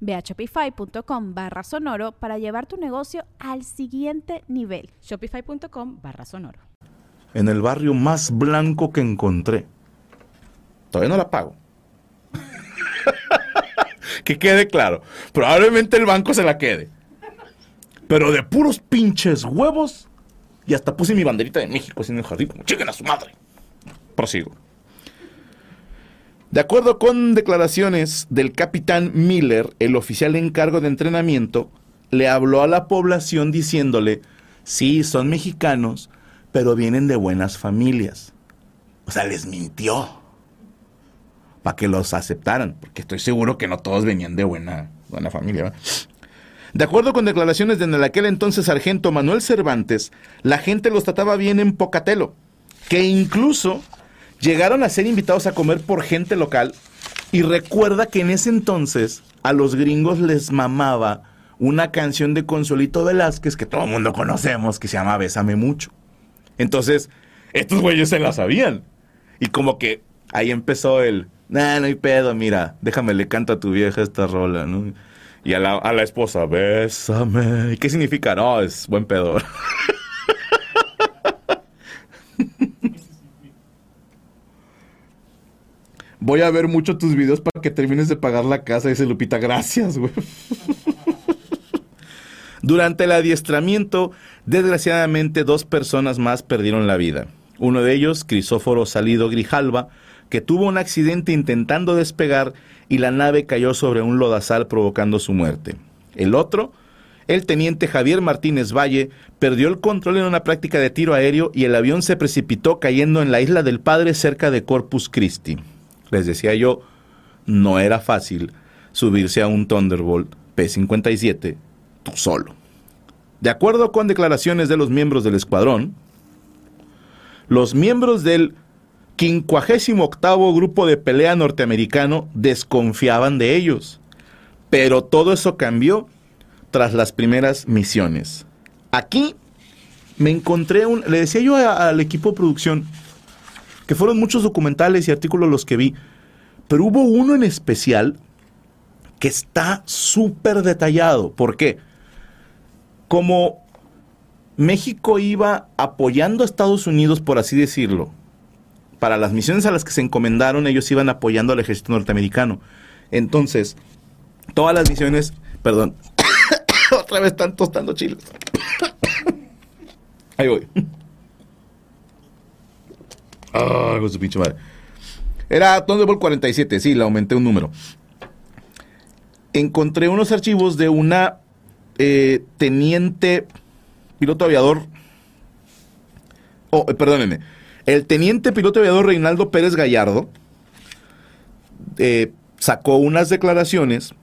Ve a shopify.com barra sonoro para llevar tu negocio al siguiente nivel. Shopify.com barra sonoro. En el barrio más blanco que encontré. Todavía no la pago. que quede claro. Probablemente el banco se la quede. Pero de puros pinches huevos. Y hasta puse mi banderita de México así en el jardín. Como a su madre. Prosigo. De acuerdo con declaraciones del capitán Miller, el oficial en cargo de entrenamiento, le habló a la población diciéndole, sí, son mexicanos, pero vienen de buenas familias. O sea, les mintió para que los aceptaran, porque estoy seguro que no todos venían de buena, buena familia. De acuerdo con declaraciones de aquel entonces sargento Manuel Cervantes, la gente los trataba bien en Pocatelo, que incluso llegaron a ser invitados a comer por gente local y recuerda que en ese entonces a los gringos les mamaba una canción de Consuelito Velázquez que todo el mundo conocemos que se llama Bésame mucho. Entonces, estos güeyes se la sabían. Y como que ahí empezó el, nah, no hay pedo, mira, déjame le canto a tu vieja esta rola, ¿no? Y a la, a la esposa, bésame. ¿Y qué significa? No, es buen pedo. Voy a ver mucho tus videos para que termines de pagar la casa, dice Lupita. Gracias, güey. Durante el adiestramiento, desgraciadamente, dos personas más perdieron la vida. Uno de ellos, Crisóforo Salido Grijalva, que tuvo un accidente intentando despegar y la nave cayó sobre un lodazal provocando su muerte. El otro, el teniente Javier Martínez Valle, perdió el control en una práctica de tiro aéreo y el avión se precipitó cayendo en la isla del Padre cerca de Corpus Christi les decía yo, no era fácil subirse a un Thunderbolt P-57 tú solo. De acuerdo con declaraciones de los miembros del escuadrón, los miembros del 58 Grupo de Pelea Norteamericano desconfiaban de ellos. Pero todo eso cambió tras las primeras misiones. Aquí me encontré un... Le decía yo al equipo de producción, que fueron muchos documentales y artículos los que vi, pero hubo uno en especial que está súper detallado. ¿Por qué? Como México iba apoyando a Estados Unidos, por así decirlo, para las misiones a las que se encomendaron, ellos iban apoyando al ejército norteamericano. Entonces, todas las misiones, perdón, otra vez están tostando chiles. Ahí voy. Ah, con su pinche madre. Era Thunderbolt 47, sí, le aumenté un número. Encontré unos archivos de una eh, teniente piloto aviador. Oh, eh, perdónenme. El teniente piloto aviador Reinaldo Pérez Gallardo eh, sacó unas declaraciones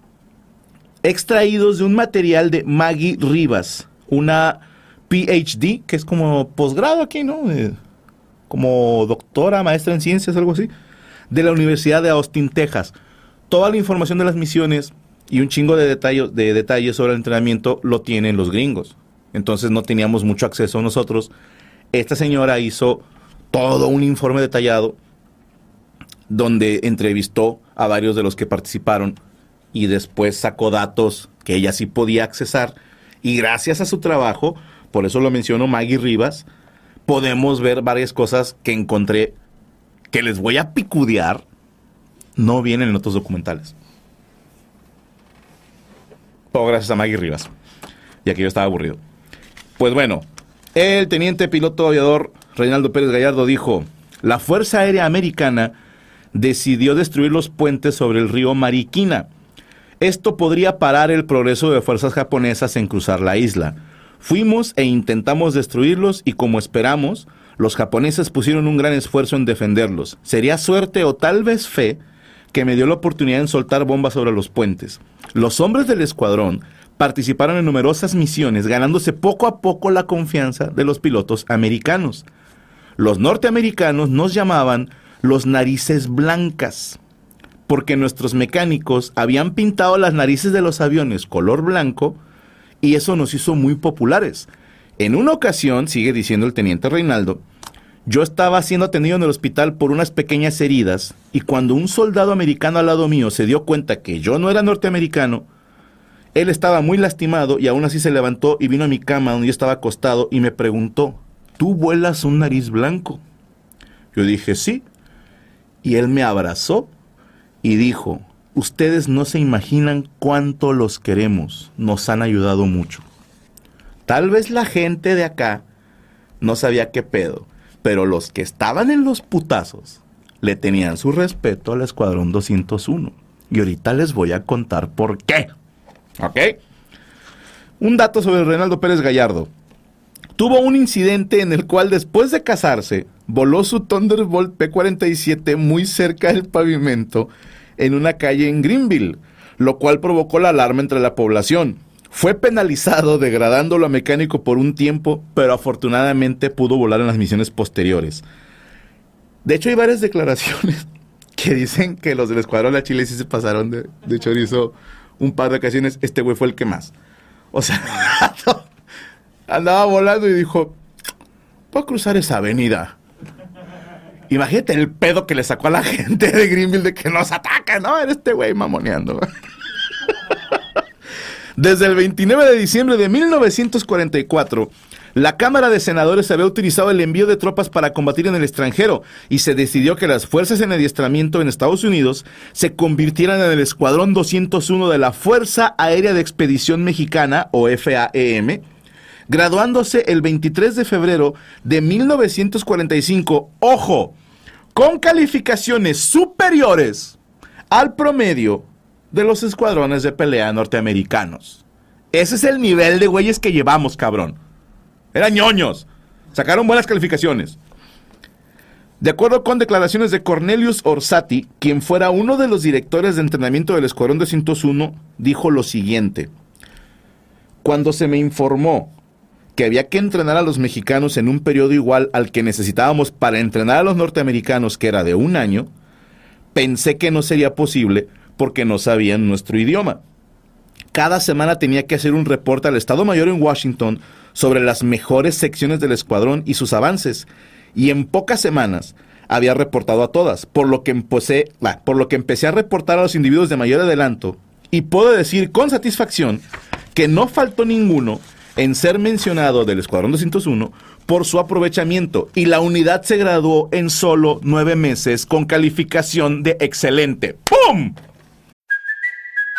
extraídos de un material de Maggie Rivas, una PhD, que es como posgrado aquí, ¿no? Como doctora, maestra en ciencias, algo así, de la Universidad de Austin, Texas. Toda la información de las misiones y un chingo de, detalles, de sobre el entrenamiento lo tienen los gringos. Entonces no teníamos mucho acceso nosotros. Esta señora hizo todo un informe detallado donde entrevistó a varios de los que participaron y después sacó datos que ella sí podía accesar. Y gracias a su trabajo, por eso lo menciono Maggie Rivas, podemos ver varias cosas que encontré que les voy a picudear, no vienen en otros documentales. Todo gracias a Maggie Rivas, ya que yo estaba aburrido. Pues bueno, el teniente piloto aviador Reinaldo Pérez Gallardo dijo, la Fuerza Aérea Americana decidió destruir los puentes sobre el río Mariquina. Esto podría parar el progreso de fuerzas japonesas en cruzar la isla. Fuimos e intentamos destruirlos y como esperamos, los japoneses pusieron un gran esfuerzo en defenderlos. Sería suerte o tal vez fe que me dio la oportunidad de soltar bombas sobre los puentes. Los hombres del escuadrón participaron en numerosas misiones, ganándose poco a poco la confianza de los pilotos americanos. Los norteamericanos nos llamaban los narices blancas, porque nuestros mecánicos habían pintado las narices de los aviones color blanco y eso nos hizo muy populares. En una ocasión, sigue diciendo el teniente Reinaldo, yo estaba siendo atendido en el hospital por unas pequeñas heridas y cuando un soldado americano al lado mío se dio cuenta que yo no era norteamericano, él estaba muy lastimado y aún así se levantó y vino a mi cama donde yo estaba acostado y me preguntó, ¿tú vuelas un nariz blanco? Yo dije, sí. Y él me abrazó y dijo, ustedes no se imaginan cuánto los queremos, nos han ayudado mucho. Tal vez la gente de acá no sabía qué pedo, pero los que estaban en los putazos le tenían su respeto al Escuadrón 201. Y ahorita les voy a contar por qué. ¿Ok? Un dato sobre Reinaldo Pérez Gallardo. Tuvo un incidente en el cual después de casarse, voló su Thunderbolt P-47 muy cerca del pavimento en una calle en Greenville, lo cual provocó la alarma entre la población. Fue penalizado degradándolo a mecánico por un tiempo, pero afortunadamente pudo volar en las misiones posteriores. De hecho, hay varias declaraciones que dicen que los del Escuadrón de la Chile sí se pasaron de, de chorizo un par de ocasiones. Este güey fue el que más. O sea, andaba volando y dijo, puedo cruzar esa avenida. Imagínate el pedo que le sacó a la gente de Greenville de que nos ataca, ¿no? Era este güey mamoneando. Desde el 29 de diciembre de 1944, la Cámara de Senadores había utilizado el envío de tropas para combatir en el extranjero y se decidió que las fuerzas en adiestramiento en Estados Unidos se convirtieran en el Escuadrón 201 de la Fuerza Aérea de Expedición Mexicana, o FAEM, graduándose el 23 de febrero de 1945, ojo, con calificaciones superiores al promedio de los escuadrones de pelea norteamericanos. Ese es el nivel de güeyes que llevamos, cabrón. Eran ñoños. Sacaron buenas calificaciones. De acuerdo con declaraciones de Cornelius Orsatti, quien fuera uno de los directores de entrenamiento del Escuadrón 201, dijo lo siguiente. Cuando se me informó que había que entrenar a los mexicanos en un periodo igual al que necesitábamos para entrenar a los norteamericanos, que era de un año, pensé que no sería posible porque no sabían nuestro idioma. Cada semana tenía que hacer un reporte al Estado Mayor en Washington sobre las mejores secciones del escuadrón y sus avances, y en pocas semanas había reportado a todas, por lo que empecé, por lo que empecé a reportar a los individuos de mayor adelanto, y puedo decir con satisfacción que no faltó ninguno en ser mencionado del Escuadrón 201 por su aprovechamiento y la unidad se graduó en solo nueve meses con calificación de excelente. ¡Pum!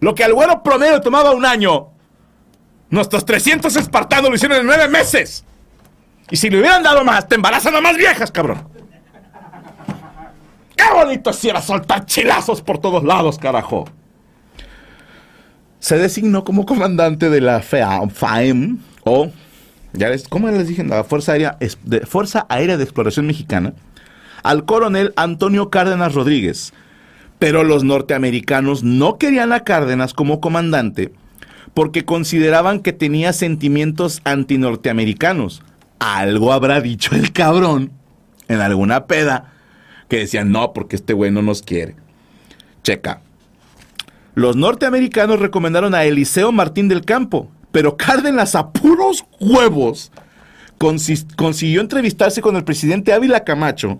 Lo que al güero promedio tomaba un año, nuestros 300 espartanos lo hicieron en nueve meses. Y si le hubieran dado más, te embarazan a más viejas, cabrón. ¡Qué bonito si era soltar chilazos por todos lados, carajo! Se designó como comandante de la FAEM, o, ya les, ¿cómo les dije? La Fuerza Aérea de Exploración Mexicana, al coronel Antonio Cárdenas Rodríguez, pero los norteamericanos no querían a Cárdenas como comandante porque consideraban que tenía sentimientos antinorteamericanos. Algo habrá dicho el cabrón en alguna peda que decían, no, porque este güey no nos quiere. Checa. Los norteamericanos recomendaron a Eliseo Martín del Campo, pero Cárdenas a puros huevos consiguió entrevistarse con el presidente Ávila Camacho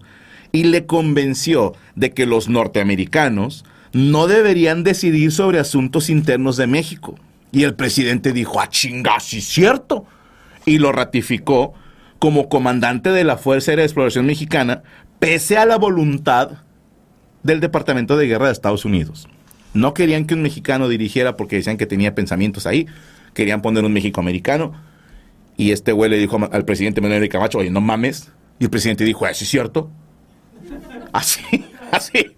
y le convenció de que los norteamericanos no deberían decidir sobre asuntos internos de México. Y el presidente dijo, ah, chinga, sí es cierto. Y lo ratificó como comandante de la Fuerza Aérea de Exploración Mexicana, pese a la voluntad del Departamento de Guerra de Estados Unidos. No querían que un mexicano dirigiera porque decían que tenía pensamientos ahí. Querían poner un México americano. Y este güey le dijo al presidente Manuel Camacho, oye, no mames. Y el presidente dijo, ¿eso es cierto? Así, así.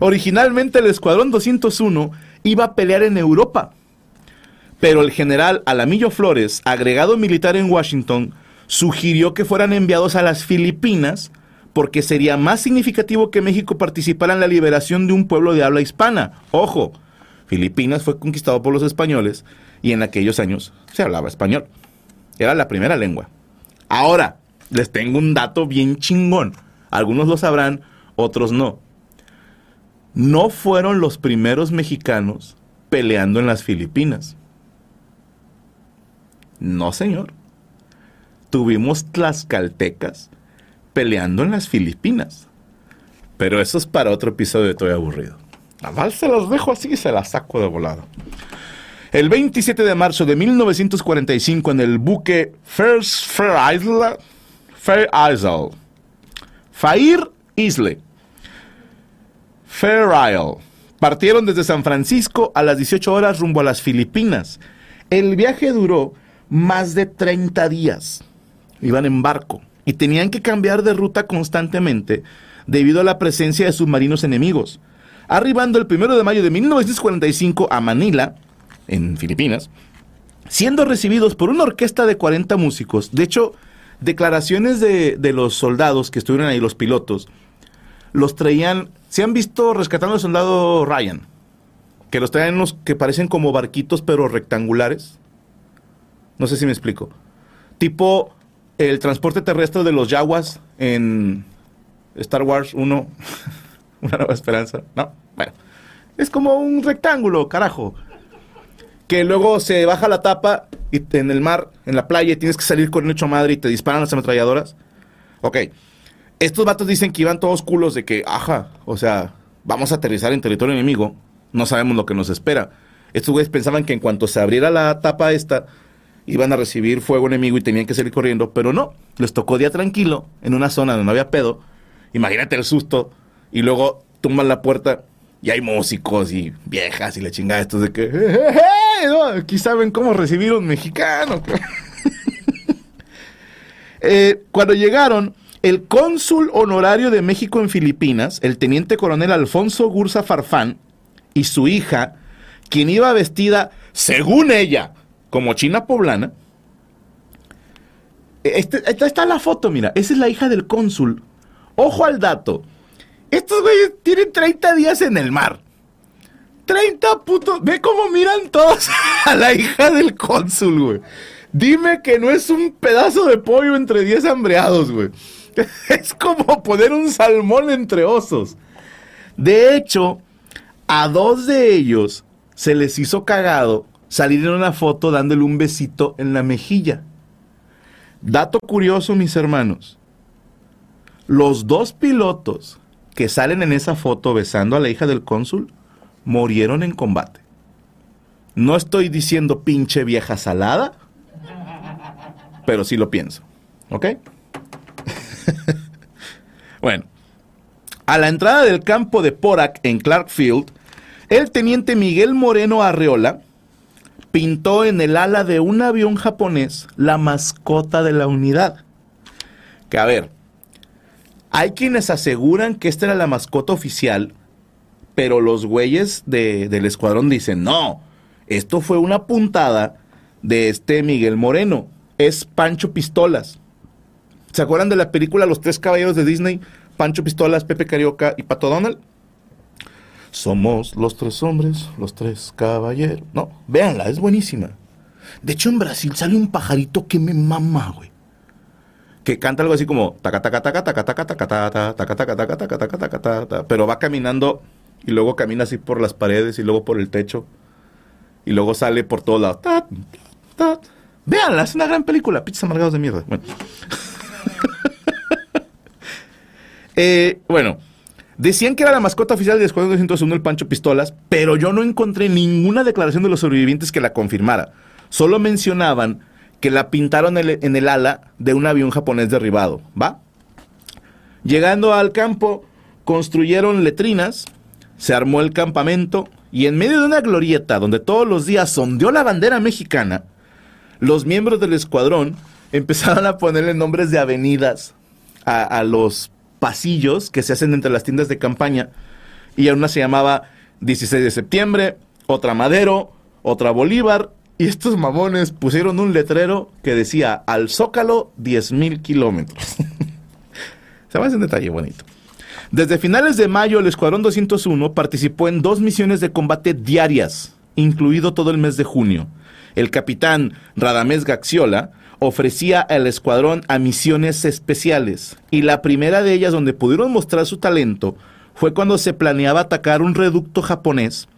Originalmente el Escuadrón 201 iba a pelear en Europa. Pero el general Alamillo Flores, agregado militar en Washington, sugirió que fueran enviados a las Filipinas porque sería más significativo que México participara en la liberación de un pueblo de habla hispana. Ojo, Filipinas fue conquistado por los españoles y en aquellos años se hablaba español. Era la primera lengua. Ahora, les tengo un dato bien chingón. Algunos lo sabrán, otros no. No fueron los primeros mexicanos peleando en las Filipinas. No, señor. Tuvimos tlaxcaltecas peleando en las Filipinas. Pero eso es para otro episodio de Estoy aburrido. Naval se los dejo así y se las saco de volado. El 27 de marzo de 1945 en el buque First Fair Isle, Fair Isle, Fair Isle, Fair Isle, partieron desde San Francisco a las 18 horas rumbo a las Filipinas. El viaje duró más de 30 días. Iban en barco y tenían que cambiar de ruta constantemente debido a la presencia de submarinos enemigos. Arribando el 1 de mayo de 1945 a Manila, en Filipinas, siendo recibidos por una orquesta de 40 músicos. De hecho, declaraciones de, de los soldados que estuvieron ahí, los pilotos, los traían, se han visto rescatando al soldado Ryan, que los traen unos que parecen como barquitos pero rectangulares. No sé si me explico. Tipo el transporte terrestre de los Yaguas en Star Wars 1, Una Nueva Esperanza. No, bueno. Es como un rectángulo, carajo. Que luego se baja la tapa en el mar, en la playa, tienes que salir con hecho madre y te disparan las ametralladoras. Ok. Estos vatos dicen que iban todos culos de que, ajá, o sea, vamos a aterrizar en territorio enemigo, no sabemos lo que nos espera. Estos güeyes pensaban que en cuanto se abriera la tapa esta, iban a recibir fuego enemigo y tenían que salir corriendo, pero no, les tocó día tranquilo, en una zona donde no había pedo. Imagínate el susto, y luego tumban la puerta y hay músicos y viejas y la chingada estos de que, "Eh, eh, eh", aquí saben cómo recibir a un mexicano. Cuando llegaron, el cónsul honorario de México en Filipinas, el teniente coronel Alfonso Gursa Farfán, y su hija, quien iba vestida, según ella, como china poblana. Este- esta está la foto, mira. Esa es la hija del cónsul. Ojo al dato. Estos güeyes tienen 30 días en el mar. 30 putos. Ve cómo miran todos a la hija del cónsul, güey. Dime que no es un pedazo de pollo entre 10 hambreados, güey. Es como poner un salmón entre osos. De hecho, a dos de ellos se les hizo cagado salir en una foto dándole un besito en la mejilla. Dato curioso, mis hermanos. Los dos pilotos que salen en esa foto besando a la hija del cónsul murieron en combate. No estoy diciendo pinche vieja salada, pero sí lo pienso. ¿Ok? bueno, a la entrada del campo de Porac en Clarkfield, el teniente Miguel Moreno Arreola pintó en el ala de un avión japonés la mascota de la unidad. Que a ver, hay quienes aseguran que esta era la mascota oficial, pero los güeyes de- del escuadrón dicen, no, esto fue una puntada de este Miguel Moreno, es Pancho Pistolas. ¿Se acuerdan de la película Los Tres Caballeros de Disney? Pancho Pistolas, Pepe Carioca y Pato Donald. Somos los tres hombres, los tres caballeros. No, véanla, es buenísima. De hecho, en Brasil sale un pajarito que me mama, güey. Que canta algo así como taca pero va caminando y luego camina así por las paredes y luego por el techo y luego sale por todos lados. Véanla, es una gran película. Pichos amargados de mierda. Bueno. Eh, bueno, decían que era la mascota oficial del Escuadrón 201 el Pancho Pistolas, pero yo no encontré ninguna declaración de los sobrevivientes que la confirmara. Solo mencionaban que la pintaron en el, ala de un avión japonés derribado, ¿va? Llegando al campo, construyeron letrinas, se armó el campamento y en medio de una glorieta donde todos los días sondeó la bandera mexicana, los miembros del escuadrón empezaron a ponerle nombres de avenidas a, a los pasillos que se hacen entre las tiendas de campaña. Y una se llamaba 16 de septiembre, otra Madero, otra Bolívar. Y estos mamones pusieron un letrero que decía al Zócalo 10.000 kilómetros. se me hace un detalle bonito. Desde finales de mayo, el Escuadrón 201 participó en dos misiones de combate diarias, incluido todo el mes de junio. El capitán Radamés Gaxiola ofrecía al escuadrón a misiones especiales, y la primera de ellas donde pudieron mostrar su talento fue cuando se planeaba atacar un reducto japonés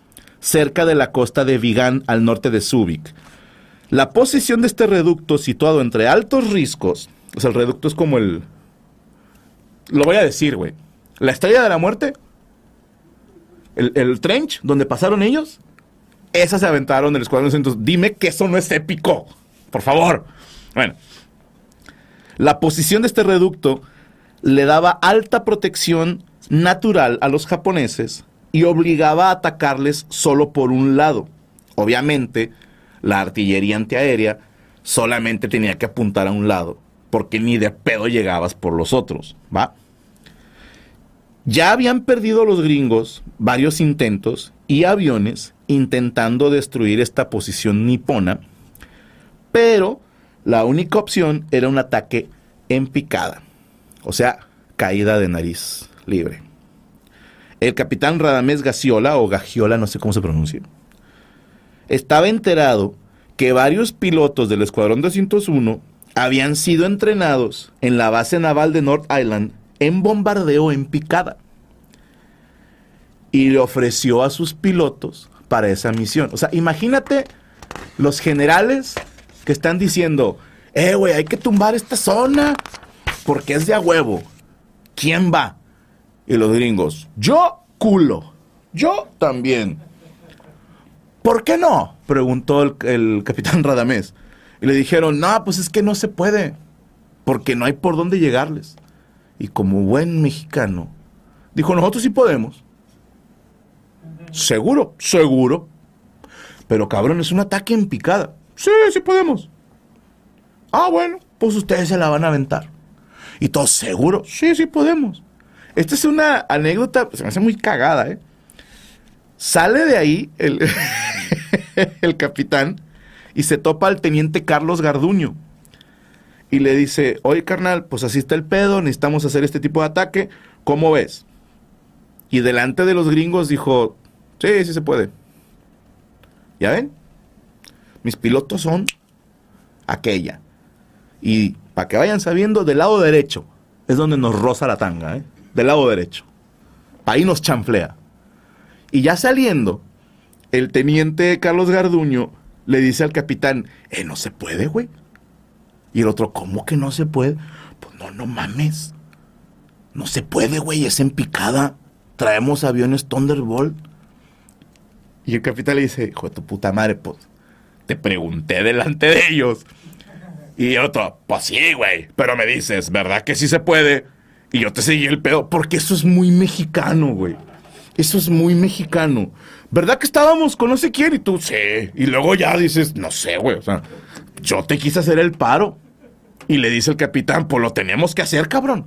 cerca de la costa de Vigan al norte de Subic. La posición de este reducto situado entre altos riscos, o sea, el reducto es como el... Lo voy a decir, güey. La estrella de la muerte, el, trench donde pasaron ellos, esa se aventaron del escuadrón 200. Dime que eso no es épico, por favor. Bueno, la posición de este reducto le daba alta protección natural a los japoneses y obligaba a atacarles solo por un lado. Obviamente, la artillería antiaérea solamente tenía que apuntar a un lado, porque ni de pedo llegabas por los otros, ¿va? Ya habían perdido los gringos varios intentos y aviones intentando destruir esta posición nipona, pero la única opción era un ataque en picada, o sea, caída de nariz libre. El capitán Radamés Gaciola, o Gagiola, no sé cómo se pronuncia, estaba enterado que varios pilotos del Escuadrón 201 habían sido entrenados en la base naval de North Island en bombardeo en picada. Y le ofreció a sus pilotos para esa misión. O sea, imagínate los generales que están diciendo, eh, güey, hay que tumbar esta zona porque es de a huevo. ¿Quién va? Y los gringos, yo culo. Yo también. ¿Por qué no? Preguntó el, capitán Radamés. Y le dijeron, no, pues es que no se puede. Porque no hay por dónde llegarles. Y como buen mexicano, dijo, nosotros sí podemos. Seguro, seguro. Pero cabrón, es un ataque en picada. Sí, sí podemos. Ah, bueno, pues ustedes se la van a aventar. Y todos seguro, sí, sí podemos. Esta es una anécdota, se me hace muy cagada, ¿eh? Sale de ahí el, el capitán y se topa al teniente Carlos Garduño. Y le dice, oye carnal, pues así está el pedo, necesitamos hacer este tipo de ataque, ¿cómo ves? Y delante de los gringos dijo, sí, sí se puede. ¿Ya ven? Mis pilotos son aquella. Y para que vayan sabiendo, del lado derecho es donde nos roza la tanga, ¿eh? Del lado derecho. Ahí nos chanflea. Y ya saliendo, el teniente Carlos Garduño le dice al capitán, eh, no se puede, güey. Y el otro, ¿cómo que no se puede? Pues no, no mames. No se puede, güey, es en picada. Traemos aviones Thunderbolt. Y el capitán le dice, hijo de tu puta madre, pues, te pregunté delante de ellos. Y el otro, pues sí, güey, pero me dices, ¿verdad que sí se puede? Y yo te seguí el pedo, porque eso es muy mexicano, güey. Eso es muy mexicano. ¿Verdad que estábamos con no sé quién? Y tú, sí. Y luego ya dices, no sé, güey. O sea, yo te quise hacer el paro. Y le dice el capitán, pues lo tenemos que hacer, cabrón.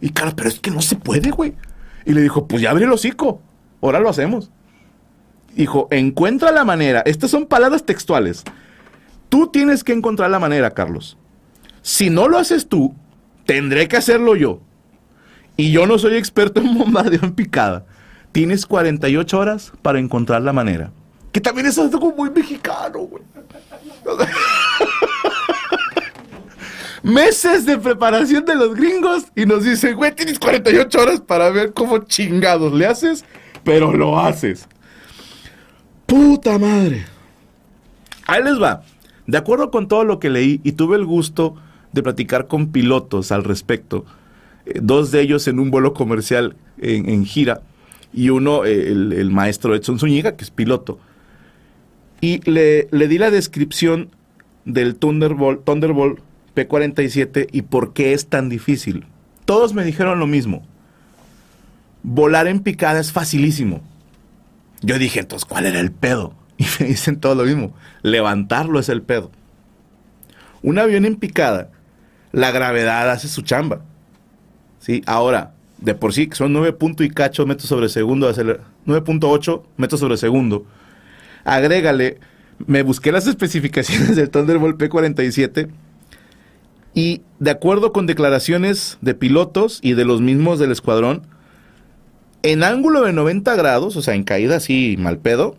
Y claro, pero es que no se puede, güey. Y le dijo, pues ya abre el hocico. Ahora lo hacemos. Dijo, encuentra la manera. Estas son palabras textuales. Tú tienes que encontrar la manera, Carlos. Si no lo haces tú, tendré que hacerlo yo. Y yo no soy experto en bombardeo en picada. Tienes 48 horas para encontrar la manera. Que también es algo muy mexicano, güey. Meses de preparación de los gringos y nos dicen, güey, tienes 48 horas para ver cómo chingados le haces, pero lo haces. Puta madre. Ahí les va. de acuerdo con todo lo que leí y tuve el gusto de platicar con pilotos al respecto, dos de ellos en un vuelo comercial en, gira y uno, eh, el, maestro Edson Zúñiga, que es piloto. Y le, le di la descripción del Thunderbolt, Thunderbolt P-47 y por qué es tan difícil. Todos me dijeron lo mismo. Volar en picada es facilísimo. Yo dije, entonces, ¿cuál era el pedo? Y me dicen todo lo mismo. Levantarlo es el pedo. Un avión en picada, la gravedad hace su chamba. ¿Sí? Ahora, de por sí, son 9 y cacho metros sobre segundo, 9.8 metros sobre segundo. Agrégale, me busqué las especificaciones del Thunderbolt P-47 y de acuerdo con declaraciones de pilotos y de los mismos del escuadrón, en ángulo de 90 grados, o sea, en caída así mal pedo,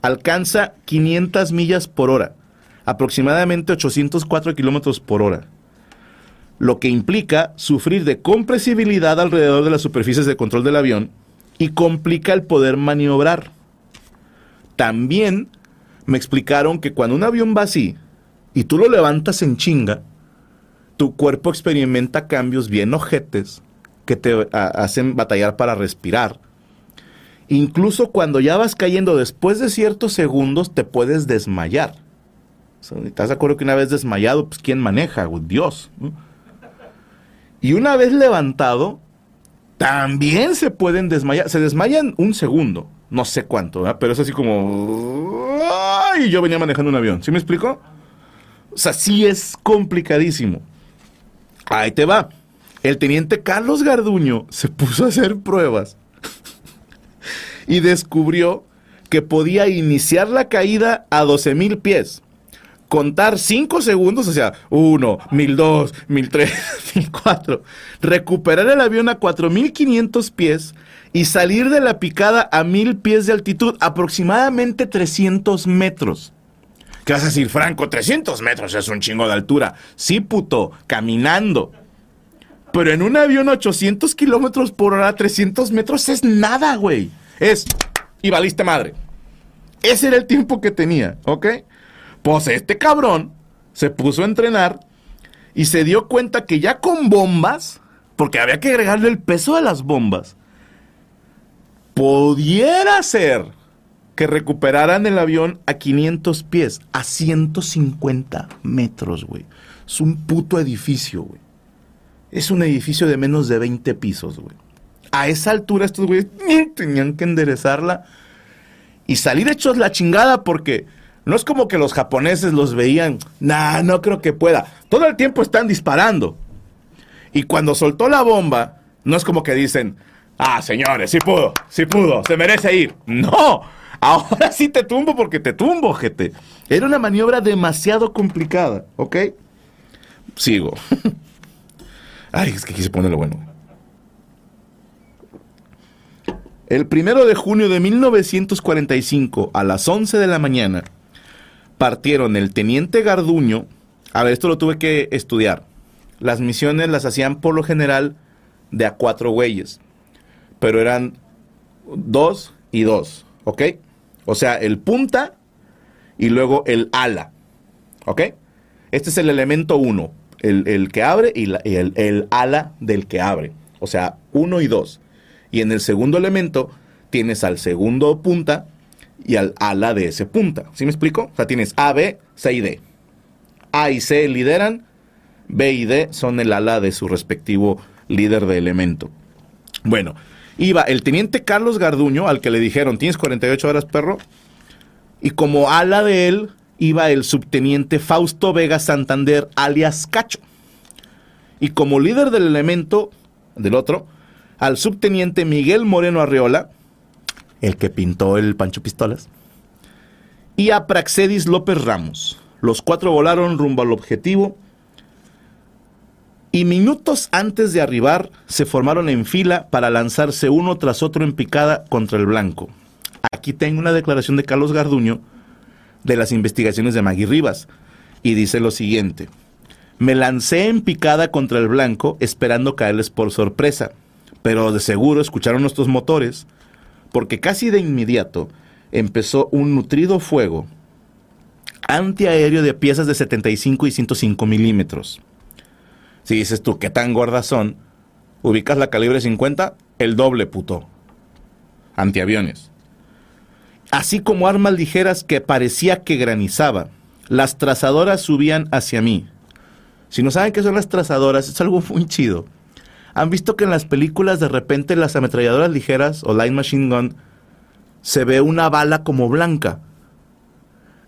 alcanza 500 millas por hora, aproximadamente 804 kilómetros por hora, lo que implica sufrir de compresibilidad alrededor de las superficies de control del avión y complica el poder maniobrar. También me explicaron que cuando un avión va así y tú lo levantas en chinga, tu cuerpo experimenta cambios bien ojetes que te hacen batallar para respirar. Incluso cuando ya vas cayendo después de ciertos segundos te puedes desmayar. ¿Estás de acuerdo que una vez desmayado, pues quién maneja? Dios. Y una vez levantado, también se pueden desmayar. Se desmayan un segundo, no sé cuánto, pero es así como... ¡Ay! Yo venía manejando un avión, ¿sí me explico? O sea, sí es complicadísimo. Ahí te va. El teniente Carlos Garduño se puso a hacer pruebas y descubrió que podía iniciar la caída a 12 mil pies, contar 5 segundos, o sea, 1, 1002, 1003, 1004, recuperar el avión a 4500 pies y salir de la picada a 1000 pies de altitud, aproximadamente 300 metros. ¿Qué vas a decir, Franco? 300 metros es un chingo de altura. Sí, puto, caminando. Pero en un avión 800 kilómetros por hora, 300 metros es nada, güey. Es, y valiste madre. Ese era el tiempo que tenía, ¿ok? Pues este cabrón se puso a entrenar y se dio cuenta que ya con bombas, porque había que agregarle el peso de las bombas, pudiera ser que recuperaran el avión a 500 pies, a 150 metros, güey. Es un puto edificio, güey. Es un edificio de menos de 20 pisos, güey. A esa altura estos güeyes tenían que enderezarla y salir hechos la chingada porque no es como que los japoneses los veían, nah, no creo que pueda. Todo el tiempo están disparando. Y cuando soltó la bomba, no es como que dicen, ah, señores, sí pudo, sí pudo, se merece ir. No, Ahora sí te tumbo porque te tumbo, gente. Era una maniobra demasiado complicada, ¿ok? Sigo. Ay, es que quise ponerlo bueno. El primero de junio de 1945, a las 11 de la mañana, partieron el teniente Garduño. A ver, esto lo tuve que estudiar. Las misiones las hacían por lo general de a cuatro güeyes, pero eran dos y dos, ¿ok? O sea, el punta y luego el ala. ¿Ok? Este es el elemento 1, el, que abre y, el, ala del que abre. O sea, 1 y 2. Y en el segundo elemento tienes al segundo punta y al ala de ese punta. ¿Sí me explico? O sea, tienes A, B, C y D. A y C lideran, B y D son el ala de su respectivo líder de elemento. Bueno, iba el teniente Carlos Garduño, al que le dijeron, tienes 48 horas, perro. Y como ala de él iba el subteniente Fausto Vega Santander, alias Cacho. Y como líder del elemento, del otro, al subteniente Miguel Moreno Arreola, el que pintó el Pancho Pistolas, y a Praxedis López Ramos. Los cuatro volaron rumbo al objetivo y minutos antes de arribar se formaron en fila para lanzarse uno tras otro en picada contra el blanco. Aquí tengo una declaración de Carlos Garduño de las investigaciones de Magui Rivas y dice lo siguiente. Me lancé en picada contra el blanco esperando caerles por sorpresa, pero de seguro escucharon nuestros motores porque casi de inmediato empezó un nutrido fuego antiaéreo de piezas de 75 y 105 milímetros. Si dices tú, ¿qué tan gordas son? Ubicas la calibre 50, el doble, puto. Antiaviones. Así como armas ligeras que parecía que granizaba. Las trazadoras subían hacia mí. Si no saben qué son las trazadoras, es algo muy chido. ¿Han visto que en las películas de repente las ametralladoras ligeras o light machine gun se ve una bala como blanca?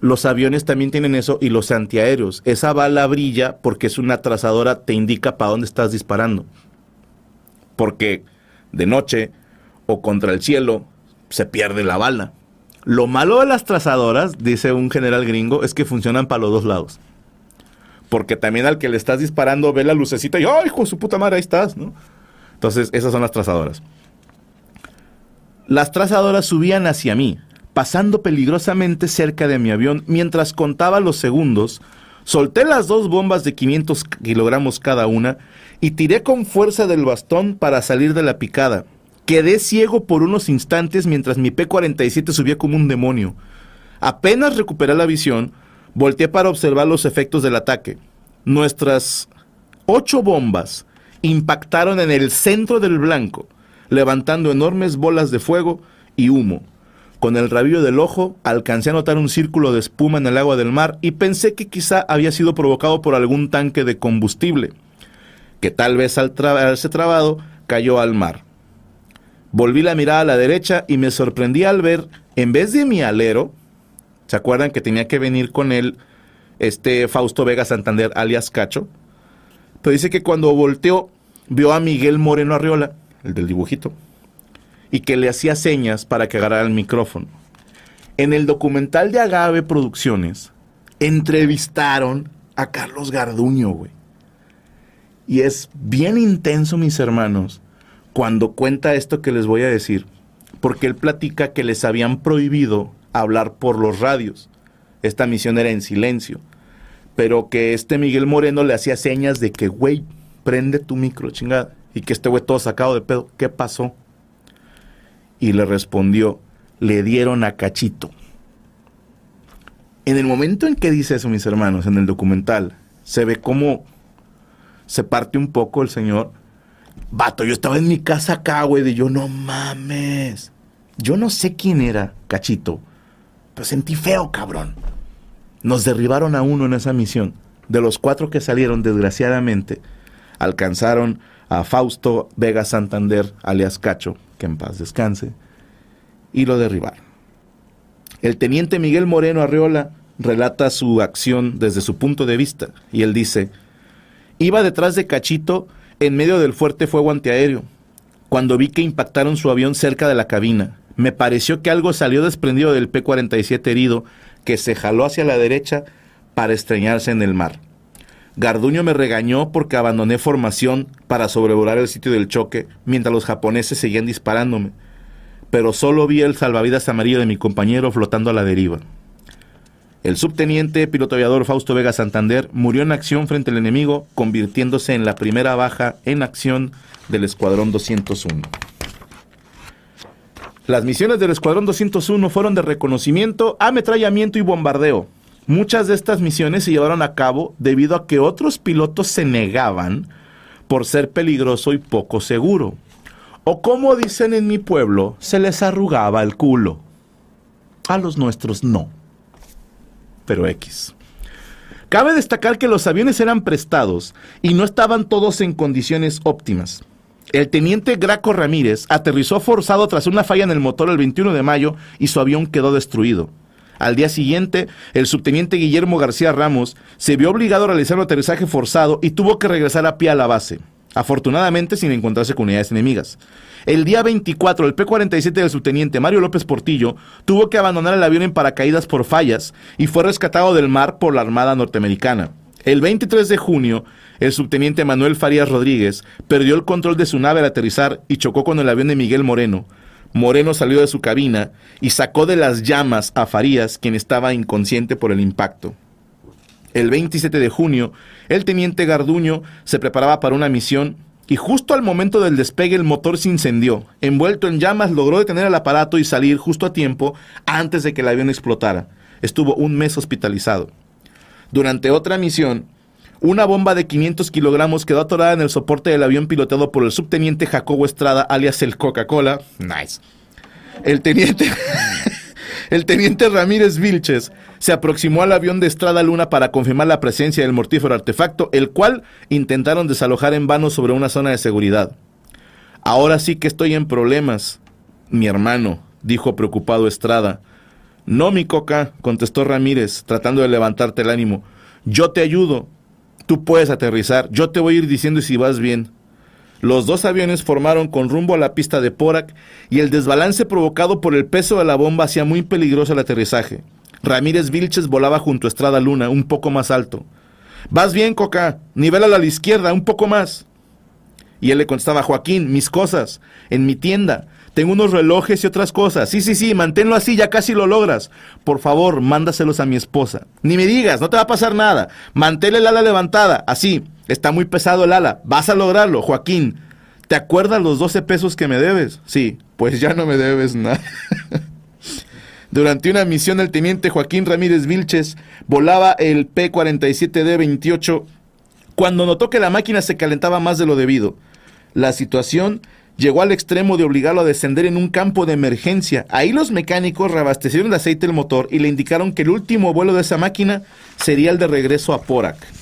Los aviones también tienen eso y los antiaéreos. Esa bala brilla porque es una trazadora, te indica para dónde estás disparando. Porque de noche o contra el cielo se pierde la bala. Lo malo de las trazadoras, dice un general gringo, es que funcionan para los dos lados. Porque también al que le estás disparando ve la lucecita y ¡ay, con su puta madre, ahí estás! ¿no? Entonces, esas son las trazadoras. Las trazadoras subían hacia mí, pasando peligrosamente cerca de mi avión mientras contaba los segundos. Solté las dos bombas de 500 kilogramos cada una y tiré con fuerza del bastón para salir de la picada. Quedé ciego por unos instantes mientras mi P-47 subía como un demonio. Apenas recuperé la visión, volteé para observar los efectos del ataque. Nuestras ocho bombas impactaron en el centro del blanco, levantando enormes bolas de fuego y humo. Con el rabillo del ojo alcancé a notar un círculo de espuma en el agua del mar y pensé que quizá había sido provocado por algún tanque de combustible, que tal vez al haberse trabado cayó al mar. Volví la mirada a la derecha y me sorprendí al ver, en vez de mi alero, ¿se acuerdan que tenía que venir con él este Fausto Vega Santander, alias Cacho? Pero dice que cuando volteó, vio a Miguel Moreno Arriola, el del dibujito, y que le hacía señas para que agarrara el micrófono. En el documental de Agave Producciones, entrevistaron a Carlos Garduño, güey. Y es bien intenso, mis hermanos, cuando cuenta esto que les voy a decir, porque él platica que les habían prohibido hablar por los radios. Esta misión era en silencio, pero que este Miguel Moreno le hacía señas de que, güey, prende tu micro, chingada, y que este güey todo sacado de pedo, ¿qué pasó? Y le respondió, le dieron a cachito. En el momento en que dice eso, mis hermanos, en el documental, se ve cómo se parte un poco el señor Vato, yo estaba en mi casa acá, güey, de yo no mames. Yo no sé quién era, cachito, pero sentí feo, cabrón. Nos derribaron a uno en esa misión. De los cuatro que salieron, desgraciadamente, alcanzaron a Fausto Vega Santander, alias Cacho, que en paz descanse, y lo derribaron. El teniente Miguel Moreno Arreola relata su acción desde su punto de vista, y él dice, iba detrás de Cachito en medio del fuerte fuego antiaéreo, cuando vi que impactaron su avión cerca de la cabina. Me pareció que algo salió desprendido del P-47 herido, que se jaló hacia la derecha para estreñarse en el mar. Garduño me regañó porque abandoné formación para sobrevolar el sitio del choque mientras los japoneses seguían disparándome, pero solo vi el salvavidas amarillo de mi compañero flotando a la deriva. El subteniente piloto aviador Fausto Vega Santander murió en acción frente al enemigo, convirtiéndose en la primera baja en acción del Escuadrón 201. Las misiones del Escuadrón 201 fueron de reconocimiento, ametrallamiento y bombardeo. Muchas de estas misiones se llevaron a cabo debido a que otros pilotos se negaban por ser peligroso y poco seguro. O como dicen en mi pueblo, se les arrugaba el culo. A los nuestros no pero X. Cabe destacar que los aviones eran prestados y no estaban todos en condiciones óptimas. El teniente Graco Ramírez aterrizó forzado tras una falla en el motor el 21 de mayo y su avión quedó destruido. Al día siguiente, el subteniente Guillermo García Ramos se vio obligado a realizar un aterrizaje forzado y tuvo que regresar a pie a la base, afortunadamente sin encontrarse con unidades enemigas. El día 24, el P-47 del subteniente Mario López Portillo tuvo que abandonar el avión en paracaídas por fallas y fue rescatado del mar por la Armada norteamericana. El 23 de junio, el subteniente Manuel Farías Rodríguez perdió el control de su nave al aterrizar y chocó con el avión de Miguel Moreno. Moreno salió de su cabina y sacó de las llamas a Farías, quien estaba inconsciente por el impacto. El 27 de junio, el teniente Garduño se preparaba para una misión y justo al momento del despegue el motor se incendió. Envuelto en llamas logró detener el aparato y salir justo a tiempo antes de que el avión explotara. estuvo un mes hospitalizado. Durante otra misión, una bomba de 500 kilogramos quedó atorada en el soporte del avión pilotado por el subteniente Jacobo Estrada, alias el Coca-Cola. Nice. El teniente, el teniente Ramírez Vilches se aproximó al avión de Estrada Luna para confirmar la presencia del mortífero artefacto, el cual intentaron desalojar en vano sobre una zona de seguridad. Ahora sí que estoy en problemas, mi hermano, dijo preocupado Estrada. No, mi coca, contestó Ramírez, tratando de levantarte el ánimo. Yo te ayudo. Tú puedes aterrizar. Yo te voy a ir diciendo si vas bien. Los dos aviones formaron con rumbo a la pista de Porac y el desbalance provocado por el peso de la bomba hacía muy peligroso el aterrizaje. Ramírez Vilches volaba junto a Estrada Luna, un poco más alto. Vas bien, Coca. Nivélalo a la izquierda, un poco más. Y él le contestaba, Joaquín, mis cosas, en mi tienda. Tengo unos relojes y otras cosas. Sí, sí, sí, manténlo así, ya casi lo logras. Por favor, mándaselos a mi esposa. Ni me digas, no te va a pasar nada. Mantén el ala levantada, así. Está muy pesado el ala. Vas a lograrlo, Joaquín. ¿Te acuerdas los 12 pesos que me debes? Sí, pues ya no me debes nada. Durante una misión, el teniente Joaquín Ramírez Vilches volaba el P-47D-28 cuando notó que la máquina se calentaba más de lo debido. La situación llegó al extremo de obligarlo a descender en un campo de emergencia. Ahí los mecánicos reabastecieron de aceite el motor y le indicaron que el último vuelo de esa máquina sería el de regreso a Porac.